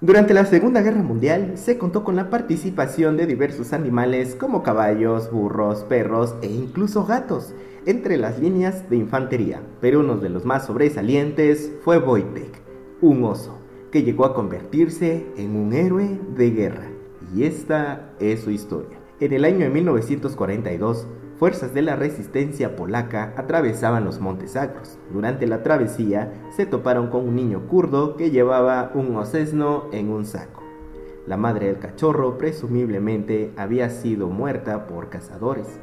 Durante la Segunda Guerra Mundial se contó con la participación de diversos animales como caballos, burros, perros e incluso gatos entre las líneas de infantería, pero uno de los más sobresalientes fue Wojtek, un oso, que llegó a convertirse en un héroe de guerra. Y esta es su historia. En el año de 1942, fuerzas de la resistencia polaca atravesaban los Montes Sacros. Durante la travesía se toparon con un niño kurdo que llevaba un osesno en un saco. La madre del cachorro presumiblemente había sido muerta por cazadores.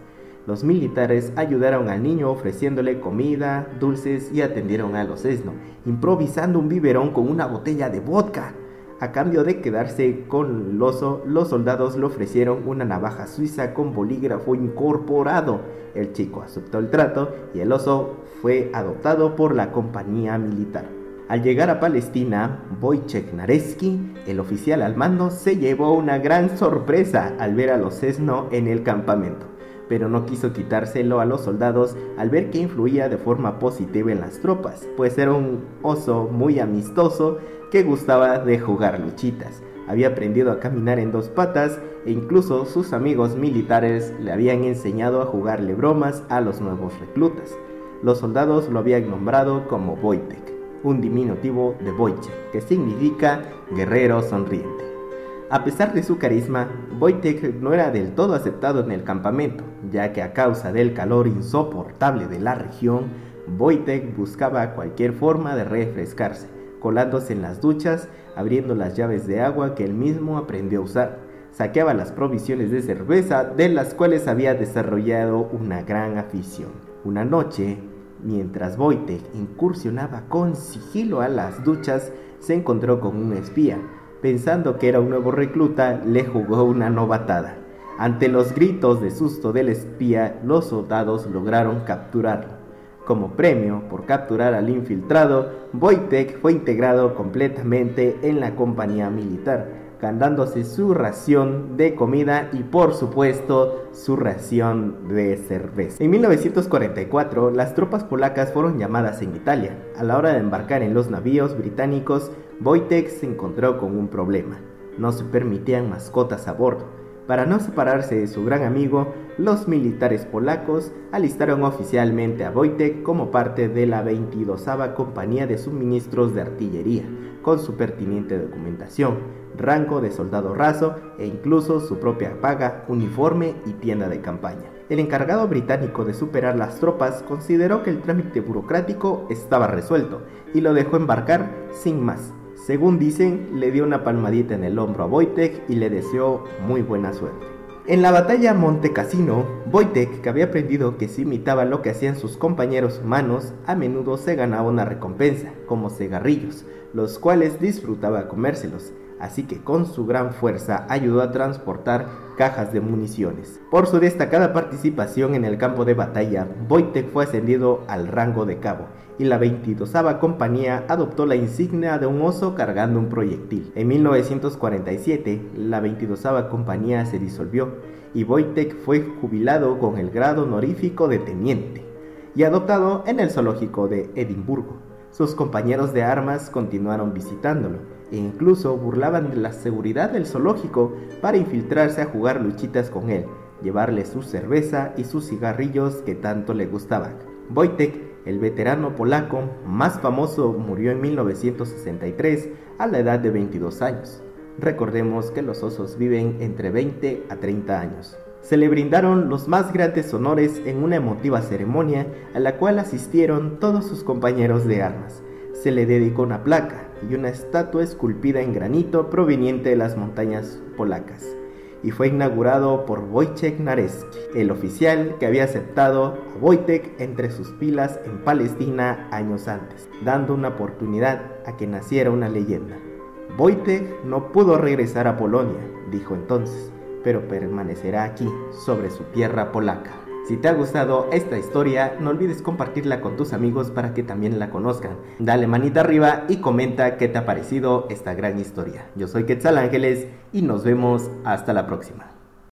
Los militares ayudaron al niño ofreciéndole comida, dulces y atendieron al osesno, improvisando un biberón con una botella de vodka. A cambio de quedarse con el oso, los soldados le ofrecieron una navaja suiza con bolígrafo incorporado. El chico aceptó el trato y el oso fue adoptado por la compañía militar. Al llegar a Palestina, Wojciech Nareski, el oficial al mando, se llevó una gran sorpresa al ver a los Cesno en el campamento, pero no quiso quitárselo a los soldados al ver que influía de forma positiva en las tropas, pues era un oso muy amistoso que gustaba de jugar luchitas. Había aprendido a caminar en dos patas e incluso sus amigos militares le habían enseñado a jugarle bromas a los nuevos reclutas. Los soldados lo habían nombrado como Wojtek, un diminutivo de Wojciech, que significa guerrero sonriente. A pesar de su carisma, Wojtek no era del todo aceptado en el campamento, ya que a causa del calor insoportable de la región, Wojtek buscaba cualquier forma de refrescarse colándose en las duchas, abriendo las llaves de agua que él mismo aprendió a usar. Saqueaba las provisiones de cerveza de las cuales había desarrollado una gran afición. Una noche, mientras Wojtek incursionaba con sigilo a las duchas, se encontró con un espía. Pensando que era un nuevo recluta, le jugó una novatada. Ante los gritos de susto del espía, los soldados lograron capturarlo. Como premio por capturar al infiltrado, Wojtek fue integrado completamente en la compañía militar, ganándose su ración de comida y por supuesto su ración de cerveza. En 1944, las tropas polacas fueron llamadas en Italia. A la hora de embarcar en los navíos británicos, Wojtek se encontró con un problema. No se permitían mascotas a bordo. Para no separarse de su gran amigo, los militares polacos alistaron oficialmente a Wojtek como parte de la 22 Compañía de Suministros de Artillería, con su pertinente documentación, rango de soldado raso e incluso su propia paga, uniforme y tienda de campaña. El encargado británico de superar las tropas consideró que el trámite burocrático estaba resuelto y lo dejó embarcar sin más. Según dicen, le dio una palmadita en el hombro a Wojtek y le deseó muy buena suerte. En la batalla Monte Cassino, Wojtek, que había aprendido que si imitaba lo que hacían sus compañeros humanos, a menudo se ganaba una recompensa, como cigarrillos, los cuales disfrutaba comérselos así que con su gran fuerza ayudó a transportar cajas de municiones. Por su destacada participación en el campo de batalla, Wojtek fue ascendido al rango de cabo y la 22 compañía adoptó la insignia de un oso cargando un proyectil. En 1947, la 22 compañía se disolvió y Wojtek fue jubilado con el grado honorífico de teniente y adoptado en el zoológico de Edimburgo. Sus compañeros de armas continuaron visitándolo e incluso burlaban de la seguridad del zoológico para infiltrarse a jugar luchitas con él, llevarle su cerveza y sus cigarrillos que tanto le gustaban. Wojtek, el veterano polaco más famoso, murió en 1963 a la edad de 22 años. Recordemos que los osos viven entre 20 a 30 años se le brindaron los más grandes honores en una emotiva ceremonia a la cual asistieron todos sus compañeros de armas. Se le dedicó una placa y una estatua esculpida en granito proveniente de las montañas polacas y fue inaugurado por Wojciech Nareski, el oficial que había aceptado a Wojtek entre sus pilas en Palestina años antes, dando una oportunidad a que naciera una leyenda. Wojtek no pudo regresar a Polonia, dijo entonces, pero permanecerá aquí, sobre su tierra polaca. Si te ha gustado esta historia, no olvides compartirla con tus amigos para que también la conozcan. Dale manita arriba y comenta qué te ha parecido esta gran historia. Yo soy Quetzal Ángeles y nos vemos hasta la próxima.